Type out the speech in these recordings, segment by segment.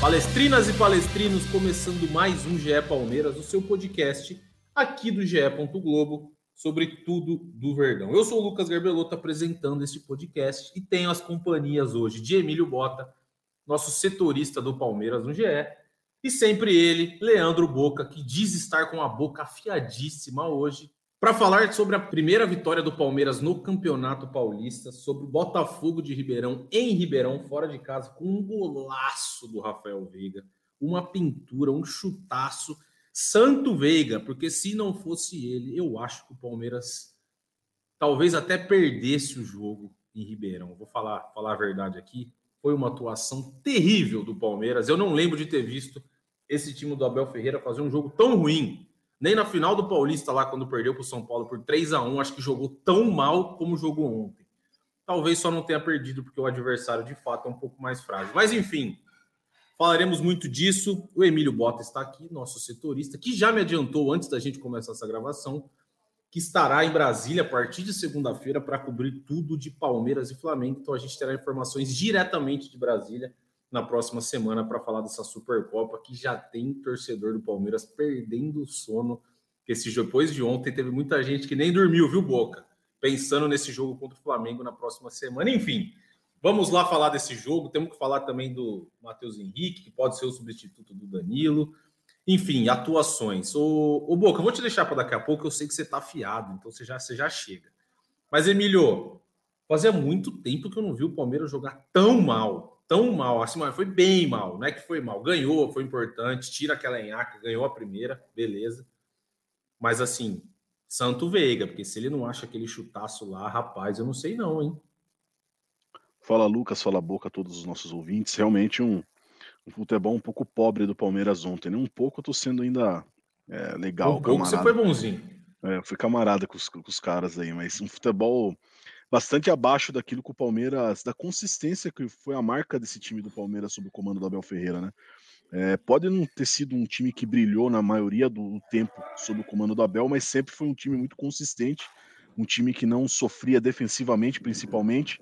Palestrinas e palestrinos, começando mais um GE Palmeiras, o seu podcast aqui do GE. Globo sobre tudo do Verdão. Eu sou o Lucas Garbelotto apresentando este podcast e tenho as companhias hoje de Emílio Bota, nosso setorista do Palmeiras no GE, e sempre ele, Leandro Boca, que diz estar com a boca afiadíssima hoje para falar sobre a primeira vitória do Palmeiras no Campeonato Paulista, sobre o Botafogo de Ribeirão em Ribeirão, fora de casa, com um golaço do Rafael Veiga, uma pintura, um chutaço. Santo Veiga, porque se não fosse ele, eu acho que o Palmeiras talvez até perdesse o jogo em Ribeirão. Vou falar, falar a verdade aqui. Foi uma atuação terrível do Palmeiras. Eu não lembro de ter visto esse time do Abel Ferreira fazer um jogo tão ruim nem na final do Paulista, lá quando perdeu para o São Paulo por 3 a 1 acho que jogou tão mal como jogou ontem. Talvez só não tenha perdido, porque o adversário de fato é um pouco mais frágil. Mas enfim, falaremos muito disso. O Emílio Bota está aqui, nosso setorista, que já me adiantou antes da gente começar essa gravação, que estará em Brasília a partir de segunda-feira para cobrir tudo de Palmeiras e Flamengo. Então a gente terá informações diretamente de Brasília na próxima semana para falar dessa Supercopa que já tem torcedor do Palmeiras perdendo o sono. Esse depois de ontem, teve muita gente que nem dormiu, viu, Boca? Pensando nesse jogo contra o Flamengo na próxima semana. Enfim, vamos lá falar desse jogo. Temos que falar também do Matheus Henrique, que pode ser o substituto do Danilo. Enfim, atuações. O Boca, eu vou te deixar para daqui a pouco, eu sei que você está afiado, então você já, você já chega. Mas, Emílio, fazia muito tempo que eu não vi o Palmeiras jogar tão mal tão mal, assim, mas foi bem mal, não é que foi mal. Ganhou, foi importante, tira aquela enhaca, ganhou a primeira, beleza. Mas assim, Santo Veiga, porque se ele não acha aquele chutaço lá, rapaz, eu não sei não, hein? Fala Lucas, fala Boca a todos os nossos ouvintes. Realmente um, um futebol um pouco pobre do Palmeiras ontem, né? Um pouco eu tô sendo ainda é, legal, Um pouco camarada. você foi bonzinho. É, fui camarada com os, com os caras aí, mas um futebol bastante abaixo daquilo que o Palmeiras, da consistência que foi a marca desse time do Palmeiras sob o comando do Abel Ferreira, né? É, pode não ter sido um time que brilhou na maioria do tempo sob o comando do Abel, mas sempre foi um time muito consistente, um time que não sofria defensivamente, principalmente,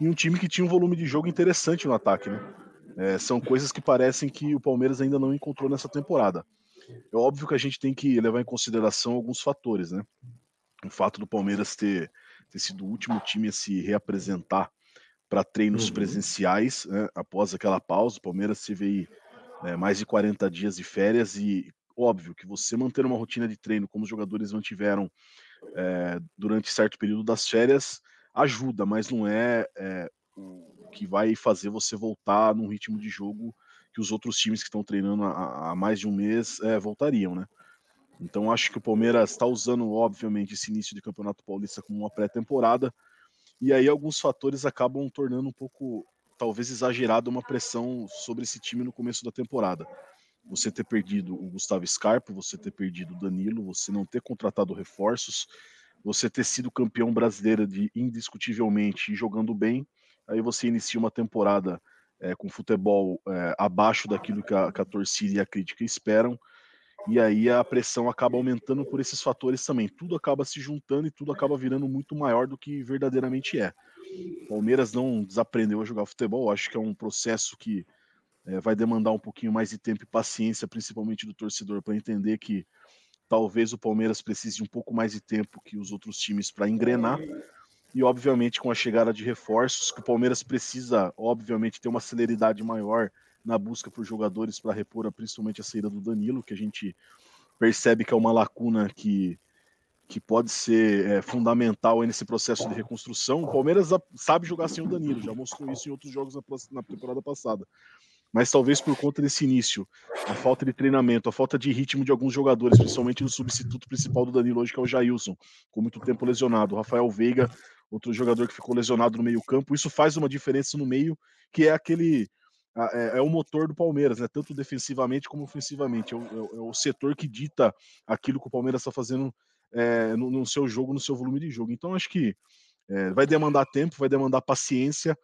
e um time que tinha um volume de jogo interessante no ataque, né? É, são coisas que parecem que o Palmeiras ainda não encontrou nessa temporada. É óbvio que a gente tem que levar em consideração alguns fatores, né? O fato do Palmeiras ter ter sido o último time a se reapresentar para treinos uhum. presenciais né, após aquela pausa. O Palmeiras teve aí é, mais de 40 dias de férias e óbvio que você manter uma rotina de treino como os jogadores mantiveram é, durante certo período das férias ajuda, mas não é, é, o que vai fazer você voltar num ritmo de jogo que os outros times que estão treinando há, há mais de um mês é, voltariam, né? Então acho que o Palmeiras está usando, obviamente, esse início de Campeonato Paulista como uma pré-temporada. E aí alguns fatores acabam tornando um pouco, talvez exagerado, uma pressão sobre esse time no começo da temporada. Você ter perdido o Gustavo Scarpa, você ter perdido o Danilo, você não ter contratado reforços, você ter sido campeão brasileiro de indiscutivelmente e jogando bem, aí você inicia uma temporada é, com futebol é, abaixo daquilo que a, que a torcida e a crítica esperam e aí a pressão acaba aumentando por esses fatores também. Tudo acaba se juntando e tudo acaba virando muito maior do que verdadeiramente é. O Palmeiras não desaprendeu a jogar futebol, acho que é um processo que é, vai demandar um pouquinho mais de tempo e paciência, principalmente do torcedor, para entender que talvez o Palmeiras precise de um pouco mais de tempo que os outros times para engrenar. E, obviamente, com a chegada de reforços, que o Palmeiras precisa, obviamente, ter uma celeridade maior na busca por jogadores para repor principalmente a saída do Danilo, que a gente percebe que é uma lacuna que, que pode ser é, fundamental nesse processo de reconstrução. O Palmeiras sabe jogar sem o Danilo, já mostrou isso em outros jogos na, temporada passada. Mas talvez por conta desse início, a falta de treinamento, a falta de ritmo de alguns jogadores, principalmente no substituto principal do Danilo hoje, que é o Jailson, com muito tempo lesionado. O Rafael Veiga outro jogador que ficou lesionado no meio-campo. Isso faz uma diferença no meio, que é aquele. É, é, o motor do Palmeiras, né? Tanto defensivamente como ofensivamente. É o, é o é setor que dita aquilo que o Palmeiras está fazendo é, no, no, seu jogo, no seu volume de jogo. Então, acho que é, vai demandar tempo, vai demandar paciência,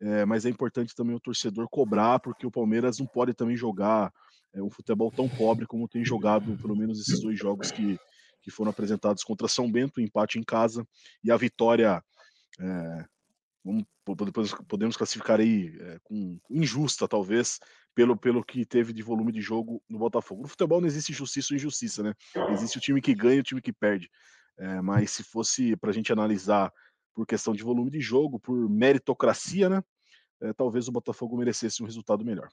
é, mas é importante também o torcedor cobrar, porque o Palmeiras não pode também jogar um futebol tão pobre como tem jogado, pelo menos esses dois jogos que, que foram apresentados contra São Bento, empate em casa e a vitória. É, vamos, podemos, classificar aí é, com injusta, talvez, pelo, pelo que teve de volume de jogo no Botafogo. No futebol não existe justiça ou injustiça, né? Existe o time que ganha e o time que perde. É, mas se fosse para a gente analisar por questão de volume de jogo, por meritocracia, né? É, talvez o Botafogo merecesse um resultado melhor.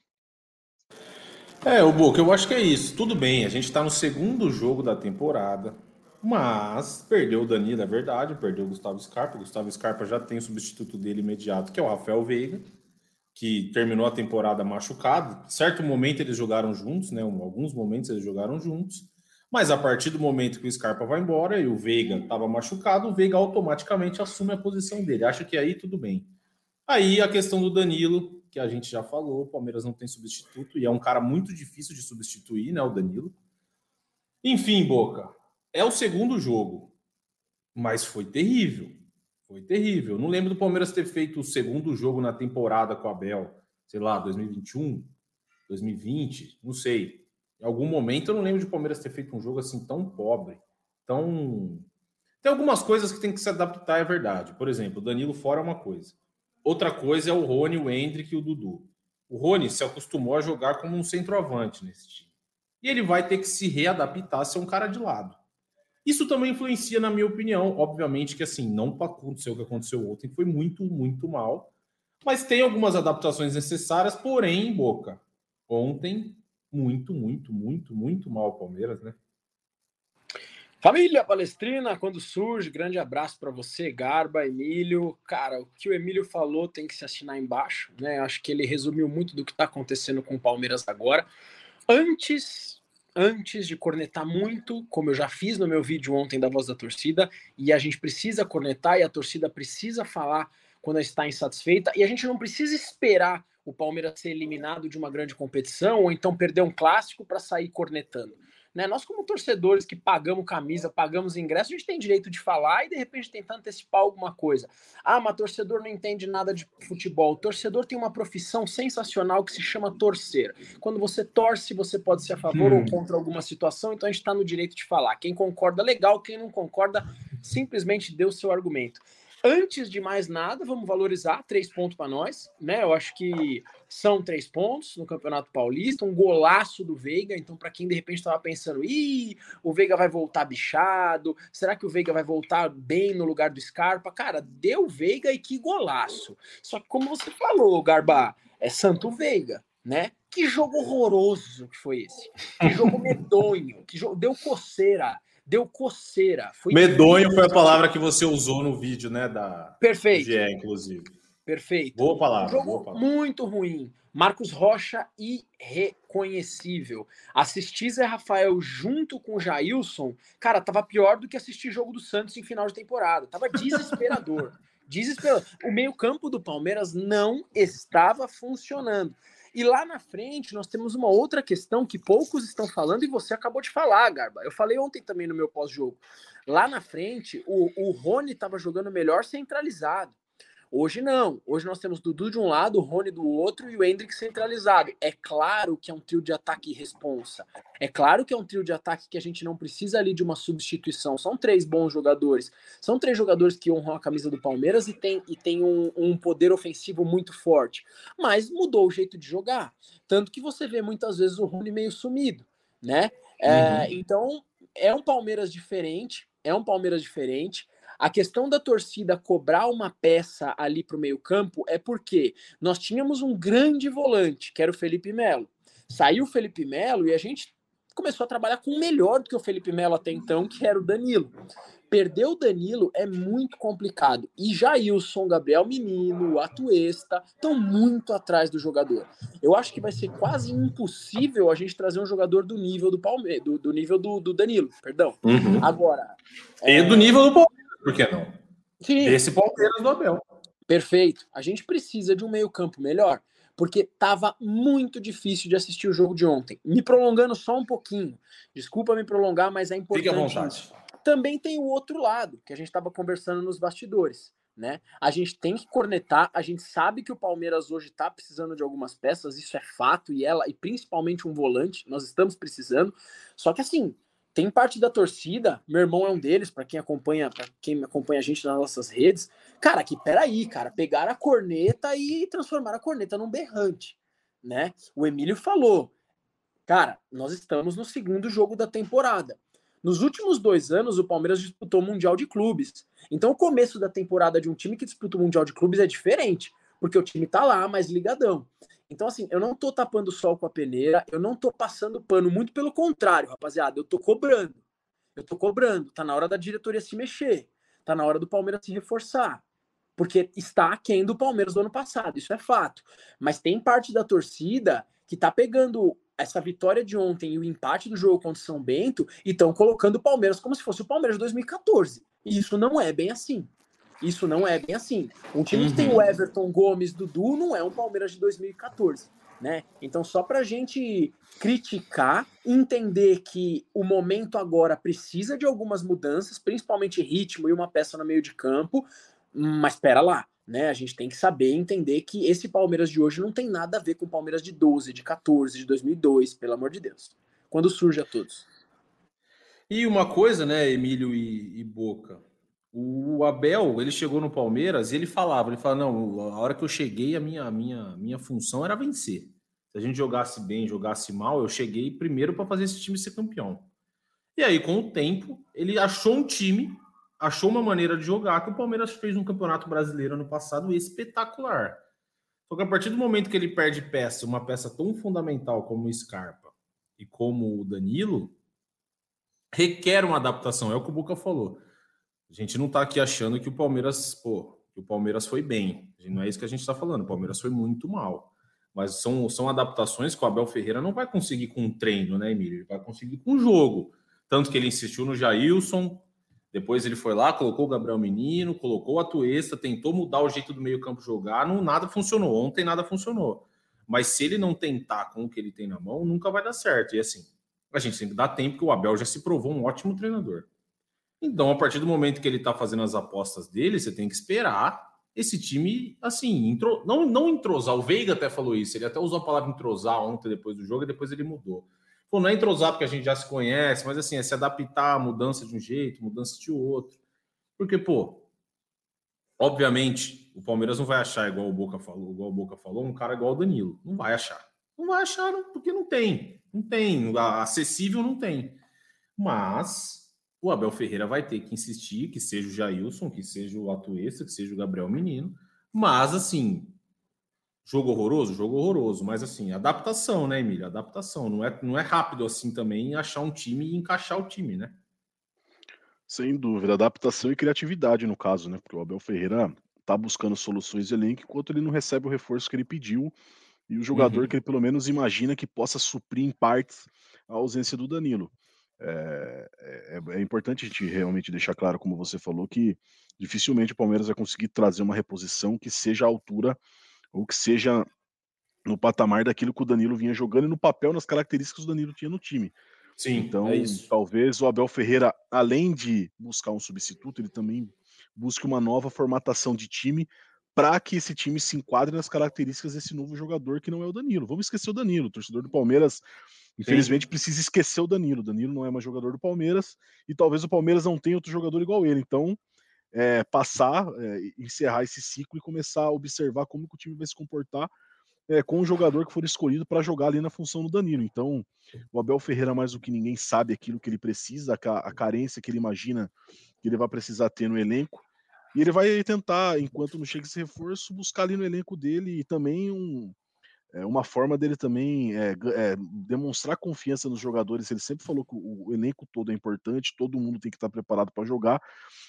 É, o Boca, eu acho que é isso. Tudo bem, a gente está no segundo jogo da temporada, mas perdeu o Danilo, é verdade, perdeu o Gustavo Scarpa. O Gustavo Scarpa já tem o substituto dele imediato, que é o Rafael Veiga, que terminou a temporada machucado. Certo momento eles jogaram juntos, né? Alguns momentos eles jogaram juntos. Mas a partir do momento que o Scarpa vai embora e o Veiga estava machucado, o Veiga automaticamente assume a posição dele. Acho que aí tudo bem. Aí a questão do Danilo, que a gente já falou, o Palmeiras não tem substituto e é um cara muito difícil de substituir, né? O Danilo. Enfim, Boca, é o segundo jogo, mas foi terrível. Foi terrível. Não lembro do Palmeiras ter feito o segundo jogo na temporada com a Bel, sei lá, 2021, 2020, não sei. Em algum momento eu não lembro de Palmeiras ter feito um jogo assim tão pobre. Tão. Tem algumas coisas que tem que se adaptar, é verdade. Por exemplo, o Danilo fora é uma coisa. Outra coisa é o Rony, o Hendrick e o Dudu. O Rony se acostumou a jogar como um centroavante nesse time. E ele vai ter que se readaptar a ser um cara de lado. Isso também influencia, na minha opinião. Obviamente que assim, não aconteceu o que aconteceu ontem, foi muito, muito mal. Mas tem algumas adaptações necessárias, porém, Boca, ontem muito, muito, muito, muito mal o Palmeiras, né? Família Palestrina, quando surge, grande abraço para você, Garba, Emílio. Cara, o que o Emílio falou tem que se assinar embaixo, né? Acho que ele resumiu muito do que está acontecendo com o Palmeiras agora. Antes, antes de cornetar muito, como eu já fiz no meu vídeo ontem da Voz da Torcida, e a gente precisa cornetar e a torcida precisa falar quando está insatisfeita, e a gente não precisa esperar o Palmeiras ser eliminado de uma grande competição ou então perder um clássico para sair cornetando. Né? Nós, como torcedores que pagamos camisa, pagamos ingresso, a gente tem direito de falar e de repente tentar antecipar alguma coisa. Ah, mas torcedor não entende nada de futebol. O torcedor tem uma profissão sensacional que se chama torcer. Quando você torce, você pode ser a favor hum. ou contra alguma situação, então a gente está no direito de falar. Quem concorda, legal. Quem não concorda, simplesmente dê o seu argumento. Antes de mais nada, vamos valorizar três pontos para nós, né? Eu acho que são três pontos no Campeonato Paulista, um golaço do Veiga. Então, para quem de repente estava pensando, ih, o Veiga vai voltar bichado, será que o Veiga vai voltar bem no lugar do Scarpa? Cara, deu Veiga e que golaço. Só que, como você falou, Garba, é Santo Veiga, né? Que jogo horroroso que foi esse. Que jogo medonho, que jogo deu coceira deu coceira. Foi Medonho foi a palavra que você usou no vídeo, né? Da Perfeito. GE, inclusive. Perfeito. Boa palavra, um boa palavra. Muito ruim. Marcos Rocha, irreconhecível. Assistir Zé Rafael junto com o Jailson, cara, tava pior do que assistir jogo do Santos em final de temporada. Tava desesperador. desesperador. O meio-campo do Palmeiras não estava funcionando. E lá na frente nós temos uma outra questão que poucos estão falando e você acabou de falar, Garba. Eu falei ontem também no meu pós-jogo. Lá na frente, o, o Rony estava jogando melhor centralizado. Hoje não. Hoje nós temos Dudu de um lado, o Rony do outro e o Hendrick centralizado. É claro que é um trio de ataque e responsa. É claro que é um trio de ataque que a gente não precisa ali de uma substituição. São três bons jogadores. São três jogadores que honram a camisa do Palmeiras e tem, e tem um, um poder ofensivo muito forte. Mas mudou o jeito de jogar. Tanto que você vê muitas vezes o Rony meio sumido, né? É, uhum. Então, é um Palmeiras diferente. É um Palmeiras diferente. A questão da torcida cobrar uma peça ali para o meio-campo é porque nós tínhamos um grande volante, que era o Felipe Melo. Saiu o Felipe Melo e a gente começou a trabalhar com o melhor do que o Felipe Melo até então, que era o Danilo. Perder o Danilo é muito complicado. E Jailson, Gabriel Menino, Atuesta estão muito atrás do jogador. Eu acho que vai ser quase impossível a gente trazer um jogador do nível do Palmeiras, do, do, nível do, do Danilo, perdão. Uhum. Agora. E é... do nível do Palmeiras. Por que não? Sim. Esse Palmeiras do Abel. Perfeito. A gente precisa de um meio-campo melhor, porque estava muito difícil de assistir o jogo de ontem. Me prolongando só um pouquinho. Desculpa me prolongar, mas é importante. Fique à vontade. Também tem o outro lado, que a gente estava conversando nos bastidores. Né? A gente tem que cornetar, a gente sabe que o Palmeiras hoje está precisando de algumas peças, isso é fato, e ela, e principalmente um volante, nós estamos precisando. Só que assim, tem parte da torcida, meu irmão é um deles, para quem acompanha, para quem acompanha a gente nas nossas redes. Cara, que peraí, cara, pegar a corneta e transformar a corneta num berrante, né? O Emílio falou, cara, nós estamos no segundo jogo da temporada. Nos últimos dois anos, o Palmeiras disputou o Mundial de Clubes. Então, o começo da temporada de um time que disputa o Mundial de Clubes é diferente, porque o time tá lá mais ligadão. Então, assim, eu não tô tapando o sol com a peneira, eu não tô passando pano, muito pelo contrário, rapaziada, eu tô cobrando. Eu tô cobrando, tá na hora da diretoria se mexer, tá na hora do Palmeiras se reforçar, porque está aquém do Palmeiras do ano passado, isso é fato. Mas tem parte da torcida que tá pegando essa vitória de ontem e o empate do jogo contra o São Bento e estão colocando o Palmeiras como se fosse o Palmeiras de 2014. E isso não é bem assim. Isso não é bem assim. Um time uhum. que tem o uhum. Everton, Gomes, Dudu não é um Palmeiras de 2014. Né? Então, só para a gente criticar, entender que o momento agora precisa de algumas mudanças, principalmente ritmo e uma peça no meio de campo, mas espera lá, né? A gente tem que saber entender que esse Palmeiras de hoje não tem nada a ver com o Palmeiras de 12, de 14, de 2002, pelo amor de Deus. Quando surge a todos. E uma coisa, né, Emílio e, e Boca, o Abel, ele chegou no Palmeiras e ele falava, ele falava, não, a hora que eu cheguei, a minha, a minha, minha função era vencer. Se a gente jogasse bem, jogasse mal, eu cheguei primeiro para fazer esse time ser campeão. E aí, com o tempo, ele achou um time, achou uma maneira de jogar que o Palmeiras fez um campeonato brasileiro ano passado espetacular. Só que a partir do momento que ele perde peça, uma peça tão fundamental como o Scarpa e como o Danilo, requer uma adaptação, é o que o Buca falou. A gente não está aqui achando que o Palmeiras, pô, que o Palmeiras foi bem. Não é isso que a gente está falando. O Palmeiras foi muito mal. Mas são, são adaptações que o Abel Ferreira não vai conseguir com um treino, né, Emílio? Ele vai conseguir com um jogo. Tanto que ele insistiu no Jailson, depois ele foi lá, colocou o Gabriel Menino, colocou a Tuesta, tentou mudar o jeito do meio-campo jogar, não nada funcionou. Ontem nada funcionou. Mas se ele não tentar com o que ele tem na mão, nunca vai dar certo. E assim, a gente tem que dar tempo que o Abel já se provou um ótimo treinador. Então, a partir do momento que ele está fazendo as apostas dele, você tem que esperar esse time, assim, não, não entrosar. O Veiga até falou isso, ele até usou a palavra entrosar ontem depois do jogo e depois ele mudou. Pô, não é entrosar porque a gente já se conhece, mas assim, é se adaptar à mudança de um jeito, mudança de outro. Porque, pô, obviamente, o Palmeiras não vai achar, igual o Boca falou, igual o Boca falou, um cara igual o Danilo. Não vai achar. Não vai achar, porque não tem. Não tem. Acessível não tem. Mas o Abel Ferreira vai ter que insistir que seja o Jailson, que seja o Atuesta, que seja o Gabriel Menino. Mas, assim, jogo horroroso? Jogo horroroso. Mas, assim, adaptação, né, Emílio? Adaptação. Não é, não é rápido assim também achar um time e encaixar o time, né? Sem dúvida. Adaptação e criatividade, no caso, né? Porque o Abel Ferreira tá buscando soluções de elenco enquanto ele não recebe o reforço que ele pediu e o jogador uhum. que ele pelo menos imagina que possa suprir em partes a ausência do Danilo. É, é, é, importante a gente realmente deixar claro, como você falou, que dificilmente o Palmeiras vai conseguir trazer uma reposição que seja à altura ou que seja no patamar daquilo que o Danilo vinha jogando e no papel, nas características que o Danilo tinha no time. Sim, é então, é talvez o Abel Ferreira, além de buscar um substituto, ele também busque uma nova formatação de time para que esse time se enquadre nas características desse novo jogador que não é o Danilo. Vamos esquecer o Danilo, o torcedor do Palmeiras, infelizmente, Sim. precisa esquecer o Danilo. O Danilo não é mais jogador do Palmeiras e talvez o Palmeiras não tenha outro jogador igual ele. Então, é, passar, é, encerrar esse ciclo e começar a observar como que o time vai se comportar é, com o jogador que for escolhido para jogar ali na função do Danilo. Então, o Abel Ferreira, mais do que ninguém, sabe aquilo que ele precisa, a, a carência que ele imagina que ele vai precisar ter no elenco. E ele vai tentar, enquanto não chega esse reforço, buscar ali no elenco dele e também um, é, uma forma dele também é, é, demonstrar confiança nos jogadores. Ele sempre falou que o, elenco todo é importante, todo mundo tem que estar preparado para jogar.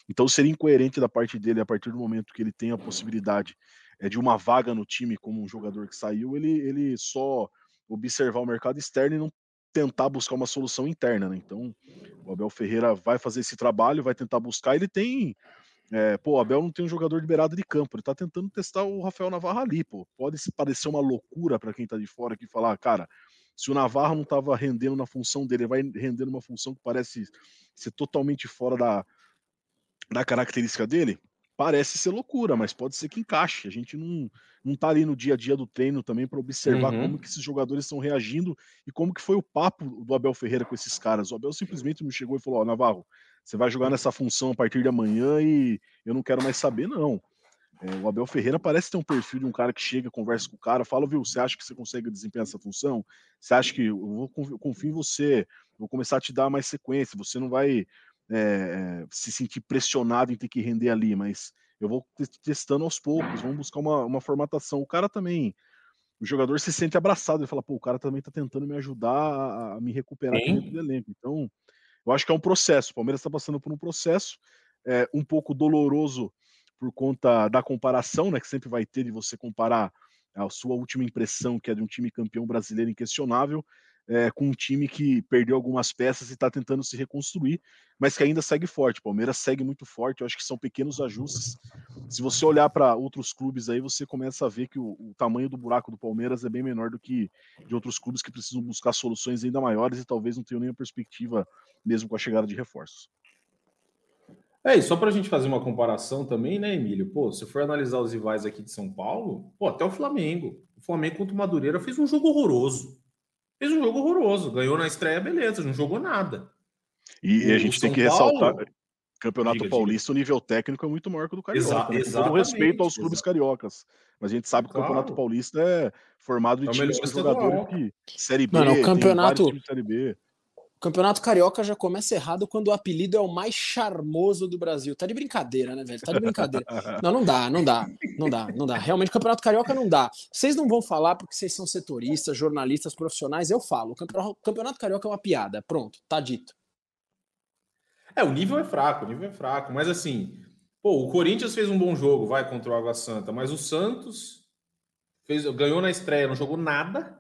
Então seria incoerente da parte dele, a partir do momento que ele tem a possibilidade é, de uma vaga no time como um jogador que saiu, ele, ele só observar o mercado externo e não tentar buscar uma solução interna. Né? Então o Abel Ferreira vai fazer esse trabalho, vai tentar buscar. Ele tem É, pô, o Abel não tem um jogador de beirada de campo, ele tá tentando testar o Rafael Navarro ali, pô. Pode parecer uma loucura para quem tá de fora aqui falar, cara, se o Navarro não tava rendendo na função dele, vai render numa função que parece ser totalmente fora da, da característica dele. Parece ser loucura, mas pode ser que encaixe. A gente não, não tá ali no dia a dia do treino também para observar uhum. como que esses jogadores estão reagindo e como que foi o papo do Abel Ferreira com esses caras. O Abel simplesmente não chegou e falou: Ó, Navarro, você vai jogar nessa função a partir de amanhã e eu não quero mais saber, não. É, o Abel Ferreira parece ter um perfil de um cara que chega, conversa com o cara, fala, viu, você acha que você consegue desempenhar essa função? Você acha que eu vou eu confio em você, vou começar a te dar mais sequência, você não vai é, se sentir pressionado em ter que render ali, mas eu vou testando aos poucos, vamos buscar uma, uma formatação. O cara também, o jogador se sente abraçado, ele fala, pô, o cara também tá tentando me ajudar a, a me recuperar dentro do elenco. Então, eu acho que é um processo. O Palmeiras está passando por um processo é, um pouco doloroso por conta da comparação, né, que sempre vai ter de você comparar a sua última impressão, que é de um time campeão brasileiro inquestionável, é, com um time que perdeu algumas peças e está tentando se reconstruir, mas que ainda segue forte. O Palmeiras segue muito forte. Eu acho que são pequenos ajustes. Se você olhar para outros clubes aí, você começa a ver que o, o, tamanho do buraco do Palmeiras é bem menor do que de outros clubes que precisam buscar soluções ainda maiores e talvez não tenham nenhuma perspectiva mesmo com a chegada de reforços. É, e só para a gente fazer uma comparação também, né, Emílio? Pô, se for analisar os rivais aqui de São Paulo, pô, até o Flamengo. O Flamengo contra o Madureira fez um jogo horroroso. Fez um jogo horroroso. Ganhou na estreia, beleza, não jogou nada. E, e a gente tem que ressaltar, Campeonato diga, Paulista, diga. o nível técnico é muito maior que o do Carioca. Exa né? Com todo respeito aos clubes cariocas. Mas a gente sabe que claro. o Campeonato Paulista é formado de é times com jogadores que Série B, Mano, o campeonato... Série B. O Campeonato Carioca já começa errado quando o apelido é o mais charmoso do Brasil. Tá de brincadeira, né, velho? Tá de brincadeira. Não, não dá, não dá, não dá, não dá. Realmente, o Campeonato Carioca não dá. Vocês não vão falar porque vocês são setoristas, jornalistas, profissionais. Eu falo. O Campeonato Carioca é uma piada. Pronto, tá dito. É, o nível é fraco, o nível é fraco. Mas assim, pô, o Corinthians fez um bom jogo, vai, contra o Água Santa. Mas o Santos fez, ganhou na estreia, não jogou nada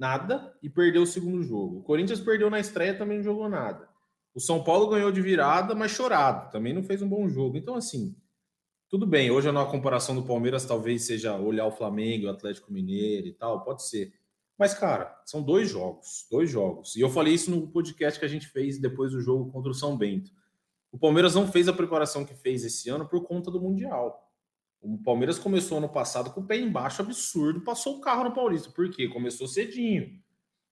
nada e perdeu o segundo jogo. O Corinthians perdeu na estreia, também não jogou nada. O São Paulo ganhou de virada, mas chorado, também não fez um bom jogo. Então, assim, tudo bem. Hoje, na comparação do Palmeiras, talvez seja olhar o Flamengo, o Atlético Mineiro e tal, pode ser. Mas, cara, são dois jogos, dois jogos. E eu falei isso no podcast que a gente fez depois do jogo contra o São Bento. O Palmeiras não fez a preparação que fez esse ano por conta do Mundial. O Palmeiras começou ano passado com o pé embaixo absurdo, passou o carro no Paulista. Por quê? Começou cedinho.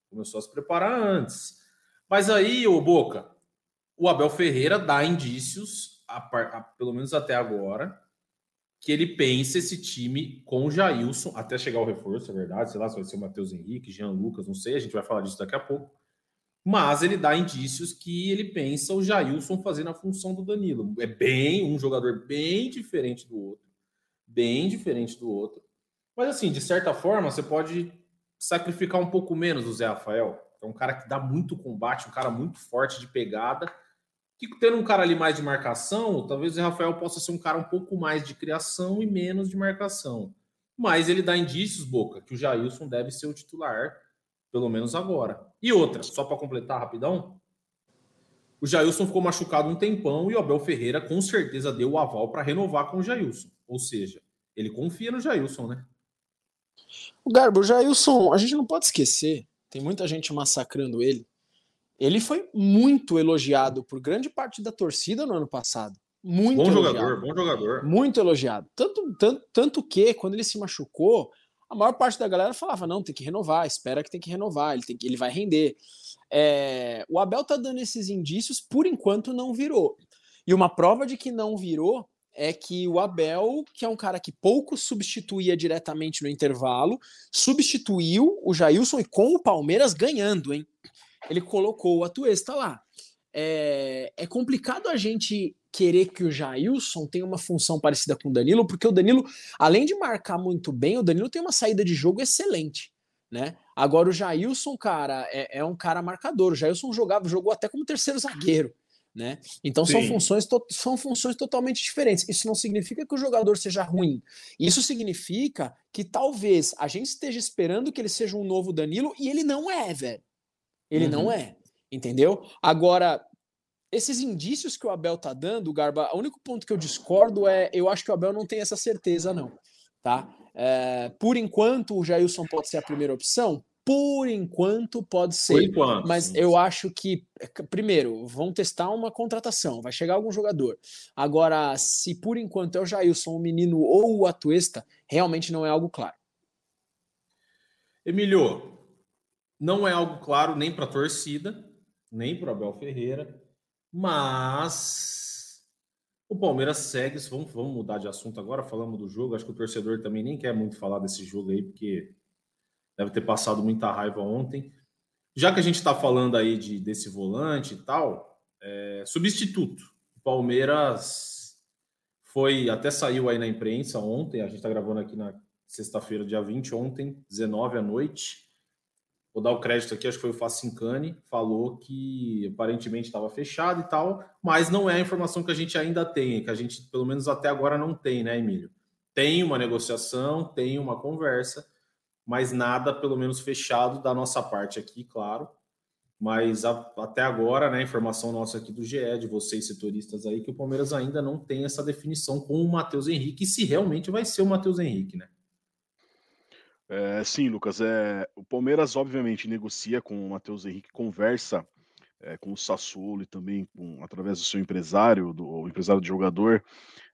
Começou a se preparar antes. Mas aí, ô Boca, o Abel Ferreira dá indícios, a, a, pelo menos até agora, que ele pensa esse time com o Jailson, até chegar o reforço, é verdade, sei lá se vai ser o Matheus Henrique, Jean Lucas, não sei, a gente vai falar disso daqui a pouco. Mas ele dá indícios que ele pensa o Jailson fazendo a função do Danilo. É bem um jogador bem diferente do outro bem diferente do outro. Mas assim, de certa forma, você pode sacrificar um pouco menos o Zé Rafael. É um cara que dá muito combate, um cara muito forte de pegada. Que tendo um cara ali mais de marcação, talvez o Zé Rafael possa ser um cara um pouco mais de criação e menos de marcação. Mas ele dá indícios, Boca, que o Jailson deve ser o titular, pelo menos agora. E outra, só para completar rapidão, o Jailson ficou machucado um tempão e o Abel Ferreira com certeza deu o aval para renovar com o Jailson. Ou seja, ele confia no Jailson, né? O Garbo, o Jailson, a gente não pode esquecer, tem muita gente massacrando ele. Ele foi muito elogiado por grande parte da torcida no ano passado. Muito bom elogiado. jogador, bom jogador. Muito elogiado. Tanto, tanto, tanto que, quando ele se machucou, a maior parte da galera falava: não, tem que renovar, espera que tem que renovar, ele, tem que, ele vai render. É, o Abel tá dando esses indícios, por enquanto não virou. E uma prova de que não virou é que o Abel, que é um cara que pouco substituía diretamente no intervalo, substituiu o Jailson e com o Palmeiras ganhando, hein? Ele colocou o Atuesta lá. É, é complicado a gente querer que o Jailson tenha uma função parecida com o Danilo, porque o Danilo, além de marcar muito bem, o Danilo tem uma saída de jogo excelente, né? Agora o Jailson, cara, é, é um cara marcador. O Jailson jogava, jogou até como terceiro zagueiro. Né? Então são funções, são funções totalmente diferentes. Isso não significa que o jogador seja ruim. Isso significa que talvez a gente esteja esperando que ele seja um novo Danilo e ele não é, velho. Ele uhum. não é. Entendeu? Agora, esses indícios que o Abel tá dando, Garba, o único ponto que eu discordo é eu acho que o Abel não tem essa certeza, não. Tá? É, por enquanto, o Jailson pode ser a primeira opção. Por enquanto, pode ser. Enquanto, mas eu acho que, primeiro, vão testar uma contratação, vai chegar algum jogador. Agora, se por enquanto é o Jailson, o menino ou o Atuesta, realmente não é algo claro. Emílio, não é algo claro nem para a torcida, nem para o Abel Ferreira, mas o Palmeiras segue. Vamos, vamos mudar de assunto agora, falamos do jogo. Acho que o torcedor também nem quer muito falar desse jogo aí, porque deve ter passado muita raiva ontem. Já que a gente está falando aí de, desse volante e tal, é, substituto. O Palmeiras foi, até saiu aí na imprensa ontem, a gente está gravando aqui na sexta-feira, dia 20, ontem, 19 à noite. Vou dar o crédito aqui, acho que foi o Facincani, falou que aparentemente estava fechado e tal, mas não é a informação que a gente ainda tem, que a gente, pelo menos até agora, não tem, né, Emílio? Tem uma negociação, tem uma conversa, mas nada, pelo menos, fechado da nossa parte aqui, claro. Mas a, até agora, né, informação nossa aqui do GE, de vocês setoristas aí, que o Palmeiras ainda não tem essa definição com o Matheus Henrique, se realmente vai ser o Matheus Henrique, né? É, sim, Lucas. É, o Palmeiras, obviamente, negocia com o Matheus Henrique, conversa é, com o Sassuolo e também com, através do seu empresário, do empresário do jogador.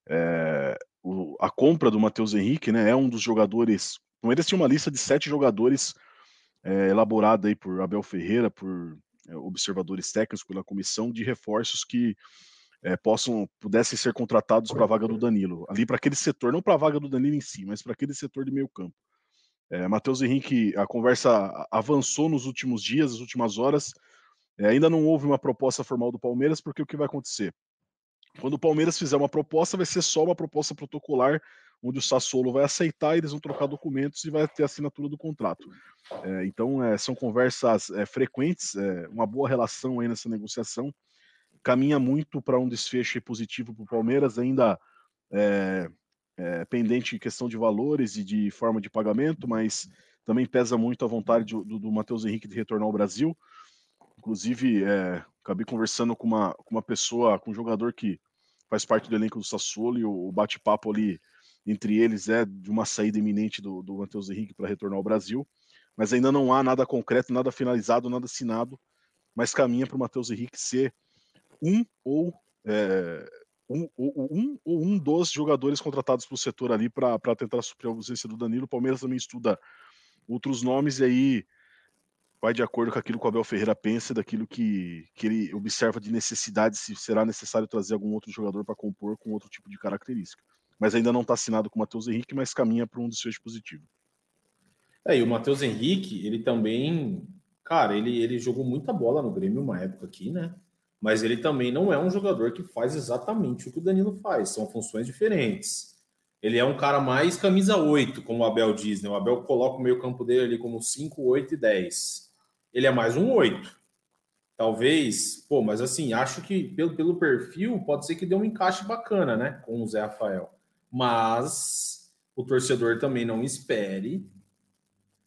É, o, a compra do Matheus Henrique né, é um dos jogadores Palmeiras tinha uma lista de sete jogadores é, elaborada aí por Abel Ferreira, por é, observadores técnicos, pela comissão, de reforços que é, possam pudessem ser contratados para a vaga do Danilo. Ali para aquele setor, não para a vaga do Danilo em si, mas para aquele setor de meio campo. É, Matheus Henrique, a conversa avançou nos últimos dias, nas últimas horas. É, ainda não houve uma proposta formal do Palmeiras, porque o que vai acontecer? Quando o Palmeiras fizer uma proposta, vai ser só uma proposta protocolar onde o Sassuolo vai aceitar, eles vão trocar documentos e vai ter assinatura do contrato. É, então, é, são conversas é, frequentes, é, uma boa relação aí nessa negociação, caminha muito para um desfecho positivo para o Palmeiras, ainda é, é, pendente em questão de valores e de forma de pagamento, mas também pesa muito a vontade do, do, do Matheus Henrique de retornar ao Brasil. Inclusive, acabei conversando com uma, com uma pessoa, com um jogador que faz parte do elenco do Sassuolo e o, o bate-papo ali entre eles é de uma saída iminente do, do Matheus Henrique para retornar ao Brasil, mas ainda não há nada concreto, nada finalizado, nada assinado, mas caminha para o Matheus Henrique ser um ou é, um, um, um, um dos jogadores contratados para o setor ali para tentar suprir a ausência do Danilo. O Palmeiras também estuda outros nomes e aí vai de acordo com aquilo que o Abel Ferreira pensa, daquilo que, que ele observa de necessidade, se será necessário trazer algum outro jogador para compor com outro tipo de característica mas ainda não está assinado com o Matheus Henrique, mas caminha para um desfecho positivo. É, e o Matheus Henrique, ele também, cara, ele, ele jogou muita bola no Grêmio uma época aqui, né? Mas ele também não é um jogador que faz exatamente o que o Danilo faz, são funções diferentes. Ele é um cara mais camisa 8, como o Abel diz, né? O Abel coloca o meio-campo dele ali como 5, 8 e 10. Ele é mais um 8. Talvez, pô, mas assim, acho que pelo, pelo perfil pode ser que dê um encaixe bacana, né? Com o Zé Rafael mas o torcedor também não espere.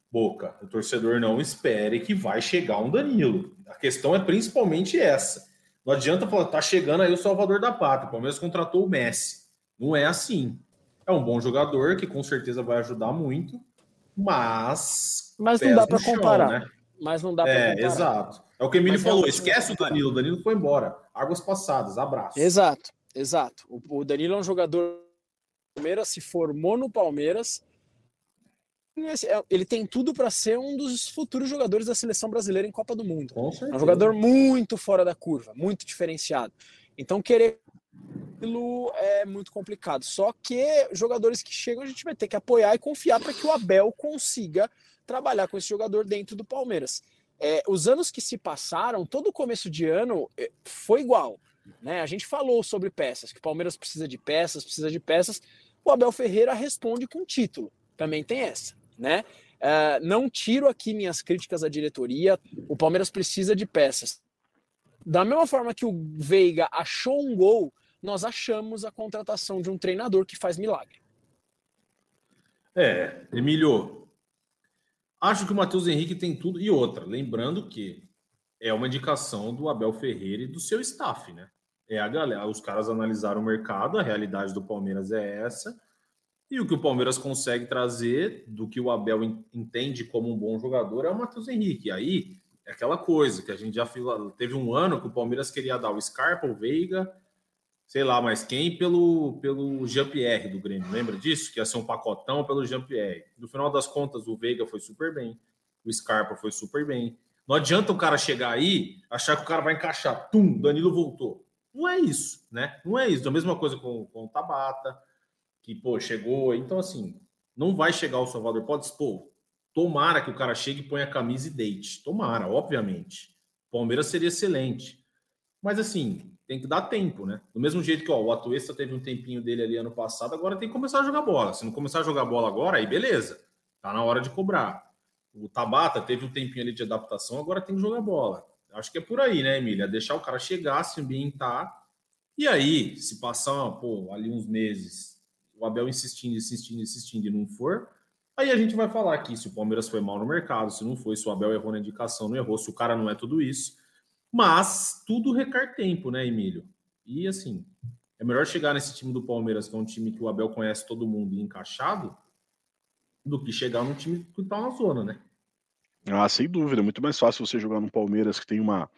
Boca, o torcedor não espere que vai chegar um Danilo. A questão é principalmente essa. Não adianta falar, tá chegando aí o Salvador da Pátria. O Palmeiras contratou o Messi. Não é assim. É um bom jogador que com certeza vai ajudar muito, mas. Mas não dá para comparar. Né? Mas não dá para é, comparar. Exato. É o que o Emílio falou. É esquece o Danilo. O Danilo foi embora. Águas passadas. Abraço. Exato, exato. O Danilo é um jogador Palmeiras, se formou no Palmeiras. Ele tem tudo para ser um dos futuros jogadores da seleção brasileira em Copa do Mundo. É um jogador muito fora da curva, muito diferenciado. Então, querer é muito complicado. Só que jogadores que chegam a gente vai ter que apoiar e confiar para que o Abel consiga trabalhar com esse jogador dentro do Palmeiras. É, os anos que se passaram, todo começo de ano é, foi igual. Né? A gente falou sobre peças, que o Palmeiras precisa de peças, precisa de peças o Abel Ferreira responde com título. Também tem essa, né? Uh, não tiro aqui minhas críticas à diretoria. O Palmeiras precisa de peças. Da mesma forma que o Veiga achou um gol, nós achamos a contratação de um treinador que faz milagre. É, Emílio, acho que o Matheus Henrique tem tudo. E outra, lembrando que é uma indicação do Abel Ferreira e do seu staff, né? É a galera, os caras analisaram o mercado, a realidade do Palmeiras é essa, e o que o Palmeiras consegue trazer do que o Abel entende como um bom jogador é o Matheus Henrique. Aí é aquela coisa que a gente já teve um ano que o Palmeiras queria dar o Scarpa, o Veiga, sei lá, mas quem pelo pelo Jean-Pierre do Grêmio, lembra disso? Que ia ser um pacotão pelo Jean-Pierre. No final das contas, o Veiga foi super bem, o Scarpa foi super bem. Não adianta o cara chegar aí, achar que o cara vai encaixar, tum, Danilo voltou. Não é isso, né? Não é isso. A mesma coisa com, com o Tabata, que, pô, chegou. Então, assim, não vai chegar o Salvador. Pode, pô, tomara que o cara chegue e ponha a camisa e deite. Tomara, obviamente. Palmeiras seria excelente. Mas, assim, tem que dar tempo, né? Do mesmo jeito que ó, o Atuesta teve um tempinho dele ali ano passado, agora tem que começar a jogar bola. Se não começar a jogar bola agora, aí beleza. Tá na hora de cobrar. O Tabata teve um tempinho ali de adaptação, agora tem que jogar bola. Acho que é por aí, né, Emília? Deixar o cara chegar, se ambientar. E aí, se passar pô, ali uns meses, o Abel insistindo, insistindo, insistindo e não for, aí a gente vai falar aqui se o Palmeiras foi mal no mercado, se não foi, se o Abel errou na indicação, não errou, se o cara não é tudo isso. Mas tudo requer tempo, né, Emílio? E assim, é melhor chegar nesse time do Palmeiras, que é um time que o Abel conhece todo mundo e encaixado, do que chegar num time que tá na zona, né? Ah, sem dúvida. É muito mais fácil você jogar no Palmeiras que tem uma,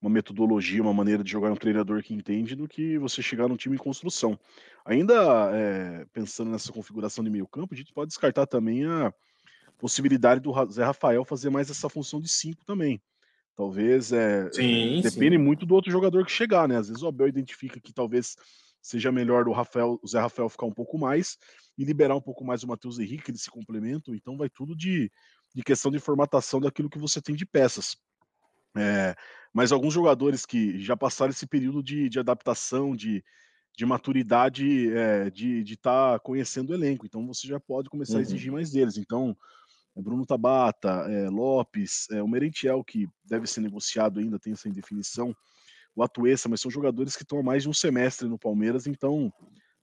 uma metodologia, uma maneira de jogar um treinador que entende do que você chegar num time em construção. Ainda é, pensando nessa configuração de meio campo, a gente pode descartar também a possibilidade do Zé Rafael fazer mais essa função de cinco também. Talvez é, sim, depende sim. muito do outro jogador que chegar, né? Às vezes o Abel identifica que talvez seja melhor do Rafael, o Zé Rafael ficar um pouco mais e liberar um pouco mais o Matheus Henrique, eles se complementam, então vai tudo de, de questão de formatação daquilo que você tem de peças. É, mas alguns jogadores que já passaram esse período de, de adaptação, de, de maturidade, é, de estar tá conhecendo o elenco, então você já pode começar uhum. a exigir mais deles. Então, é Bruno Tabata, é, Lopes, é, o Merentiel, que deve ser negociado ainda, tem essa indefinição, o Atuesta, mas são jogadores que estão há mais de um semestre no Palmeiras, então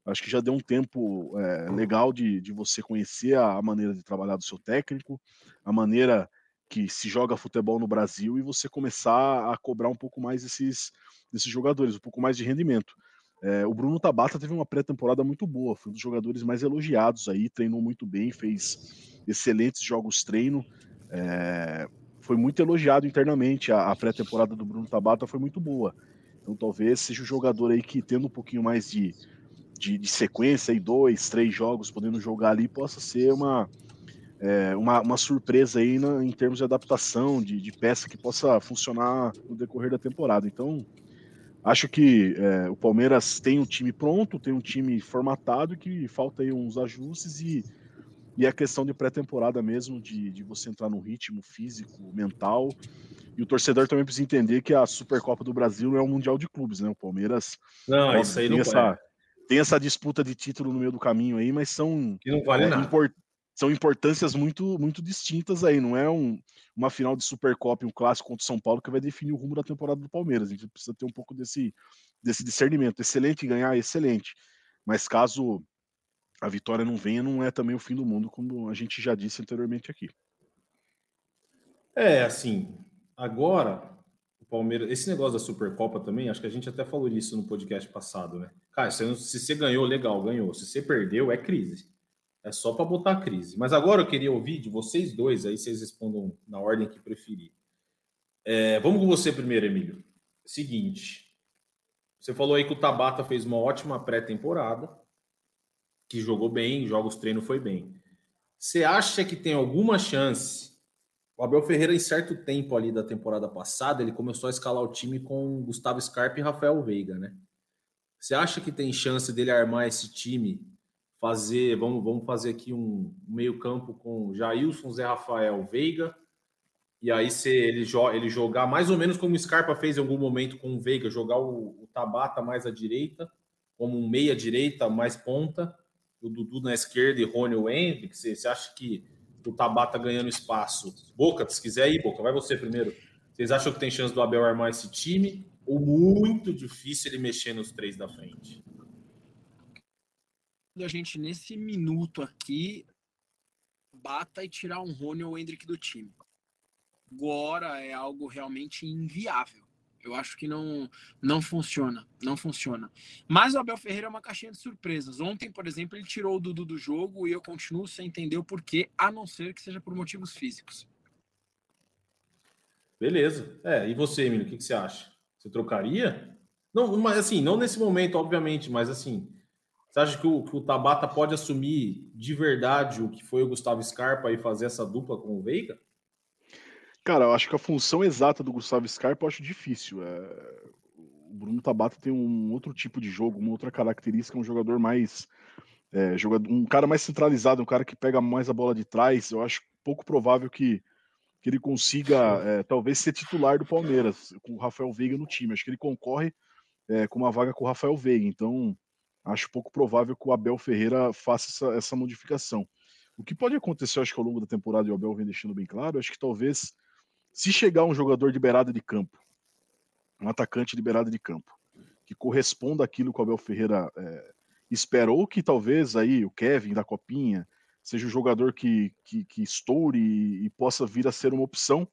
acho que já deu um tempo é, legal de, de você conhecer a, a, maneira de trabalhar do seu técnico, a maneira que se joga futebol no Brasil e você começar a cobrar um pouco mais esses, desses jogadores, um pouco mais de rendimento. É, o Bruno Tabata teve uma pré-temporada muito boa, foi um dos jogadores mais elogiados aí, treinou muito bem, fez excelentes jogos treino, é, foi muito elogiado internamente. A, a pré-temporada do Bruno Tabata foi muito boa. Então talvez seja o jogador aí que tendo um pouquinho mais de, de, de sequência, aí, dois, três jogos podendo jogar ali, possa ser uma, é, uma, uma, surpresa aí na, em termos de adaptação, de, de, peça que possa funcionar no decorrer da temporada. Então, acho que é, o Palmeiras tem um time pronto, tem um time formatado, que falta aí uns ajustes e, e é questão de pré-temporada mesmo, de, de você entrar no ritmo físico, mental. E o torcedor também precisa entender que a Supercopa do Brasil é um Mundial de Clubes, né? O Palmeiras não, isso aí não essa, tem essa disputa de título no meio do caminho aí, mas são que não vale é, nada. Import, são importâncias muito muito distintas aí. Não é um, uma final de Supercopa, um clássico contra o São Paulo que vai definir o rumo da temporada do Palmeiras. A gente precisa ter um pouco desse, desse discernimento. Excelente ganhar, excelente. Mas caso a vitória não venha, não é também o fim do mundo, como a gente já disse anteriormente aqui. É, assim, agora Palmeiras, esse negócio da Supercopa também, acho que a gente até falou isso no podcast passado, né? Cara, se você ganhou, legal, ganhou. Se você perdeu, é crise. É só para botar crise. Mas agora eu queria ouvir de vocês dois, aí vocês respondam na ordem que preferir. É, vamos com você primeiro, Emílio. Seguinte, você falou aí que o Tabata fez uma ótima pré-temporada, que jogou bem, jogos treino foi bem. Você acha que tem alguma chance? O Abel Ferreira, em certo tempo ali da temporada passada, ele começou a escalar o time com Gustavo Scarpa e Rafael Veiga, né? Você acha que tem chance dele armar esse time fazer, vamos, vamos fazer aqui um meio-campo com Jailson, Zé Rafael, Veiga, e aí se ele, ele jogar mais ou menos como o Scarpa fez em algum momento com o Veiga, jogar o, o Tabata mais à direita, como um meia-direita mais ponta, o Dudu na esquerda e Rony o Hendrick, você, você acha que o Tabata ganhando espaço? Boca, se quiser ir, Boca, vai você primeiro. Vocês acham que tem chance do Abel armar esse time? Ou muito difícil ele mexer nos três da frente? a gente, nesse minuto aqui, bata e tirar um Rony ou Hendrick do time. agora é algo realmente inviável. Eu acho que não, não funciona, não funciona. Mas o Abel Ferreira é uma caixinha de surpresas. Ontem, por exemplo, ele tirou o Dudu do jogo e eu continuo sem entender o porquê, a não ser que seja por motivos físicos. Beleza. É, e você, Emílio, o que, que você acha? Você trocaria? Não, mas assim, não nesse momento, obviamente, mas assim, você acha que o, que o Tabata pode assumir de verdade o que foi o Gustavo Scarpa e fazer essa dupla com o Veiga? Cara, eu acho que a função exata do Gustavo Scarpa eu acho difícil. É... O Bruno Tabata tem um outro tipo de jogo, uma outra característica, um jogador mais. É, jogador, um cara mais centralizado, um cara que pega mais a bola de trás. Eu acho pouco provável que, que ele consiga, é, talvez, ser titular do Palmeiras, com o Rafael Veiga no time. Acho que ele concorre é, com uma vaga com o Rafael Veiga. Então, acho pouco provável que o Abel Ferreira faça essa, essa modificação. O que pode acontecer, acho que ao longo da temporada, e o Abel vem deixando bem claro, acho que talvez se chegar um jogador de beirada de campo, um atacante de beirada de campo, que corresponda àquilo que o Abel Ferreira é, esperou, que talvez aí o Kevin da Copinha seja o jogador que, que, que estoure e, e, possa vir a ser uma opção,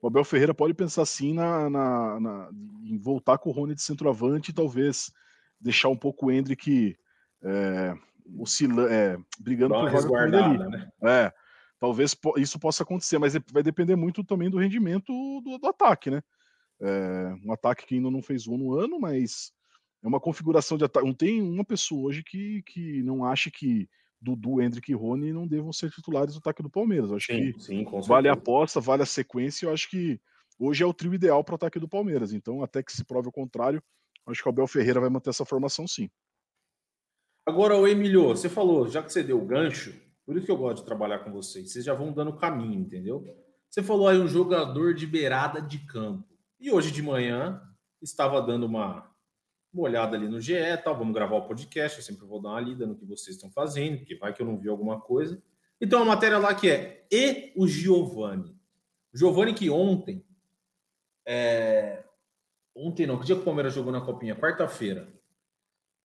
o Abel Ferreira pode pensar assim na, na, na em voltar com o Rony de centroavante e talvez deixar um pouco o Hendrick é, oscila, é, brigando por vaga ele Né? É, talvez isso possa acontecer, mas vai depender muito também do rendimento do, do ataque, né? É, um ataque que ainda não fez gol no ano, mas é uma configuração de ataque. Não tem uma pessoa hoje que, que não acha que Dudu, Hendrick e Rony não devam ser titulares do ataque do Palmeiras. Eu acho sim, que sim, vale a aposta, vale a sequência. Eu acho que hoje é o trio ideal para o ataque do Palmeiras. Então, até que se prove o contrário, acho que o Abel Ferreira vai manter essa formação sim. Agora, o Emilio, você falou, já que você deu o gancho, por isso que eu gosto de trabalhar com vocês. Vocês já vão dando caminho, entendeu? Você falou aí um jogador de beirada de campo. E hoje de manhã estava dando uma, uma olhada ali no GE, tal. Vamos gravar o podcast. Eu sempre vou dar uma lida no que vocês estão fazendo, porque vai que eu não vi alguma coisa. Então, a matéria lá que é E o Giovani. O Giovani que ontem. É... Ontem não, que dia que o Palmeiras jogou na Copinha? Quarta-feira.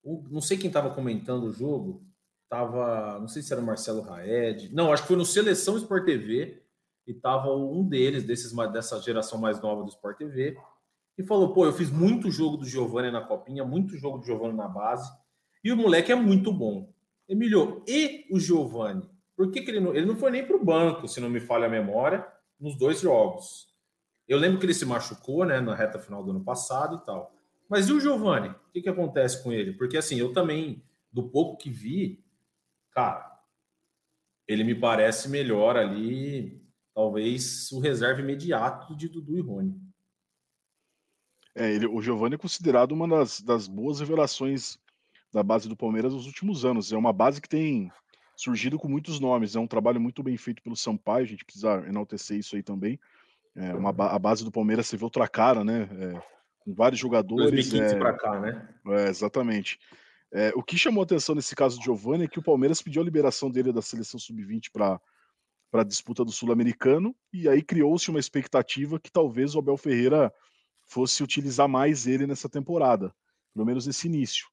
Não sei quem estava comentando o jogo tava, não sei se era o Marcelo Raed, não, acho que foi no Seleção Sport TV e tava um deles desses dessa geração mais nova do Sport TV e falou: "Pô, eu fiz muito jogo do Giovanni na copinha, muito jogo do Giovanni na base, e o moleque é muito bom". Emilio, e o Giovanni? Por que, que ele não, ele não foi nem para o banco, se não me falha a memória, nos dois jogos? Eu lembro que ele se machucou, né, na reta final do ano passado e tal. Mas e o Giovanni? O que, que acontece com ele? Porque assim, eu também, do pouco que vi, cara, ele me parece melhor ali, talvez o reserva imediato de Dudu e Rony. É, ele, o Giovanni é considerado uma das, das boas revelações da base do Palmeiras nos últimos anos. É uma base que tem surgido com muitos nomes. É um trabalho muito bem feito pelo Sampaio, a gente precisa enaltecer isso aí também. É uma, a base do Palmeiras você vê outra cara, né? É, com vários jogadores. 2015 é, para cá, né? É, exatamente. É, o que chamou atenção nesse caso do Giovanni é que o Palmeiras pediu a liberação dele da seleção sub-20 para a disputa do Sul-Americano, e aí criou-se uma expectativa que talvez o Abel Ferreira fosse utilizar mais ele nessa temporada, pelo menos nesse início.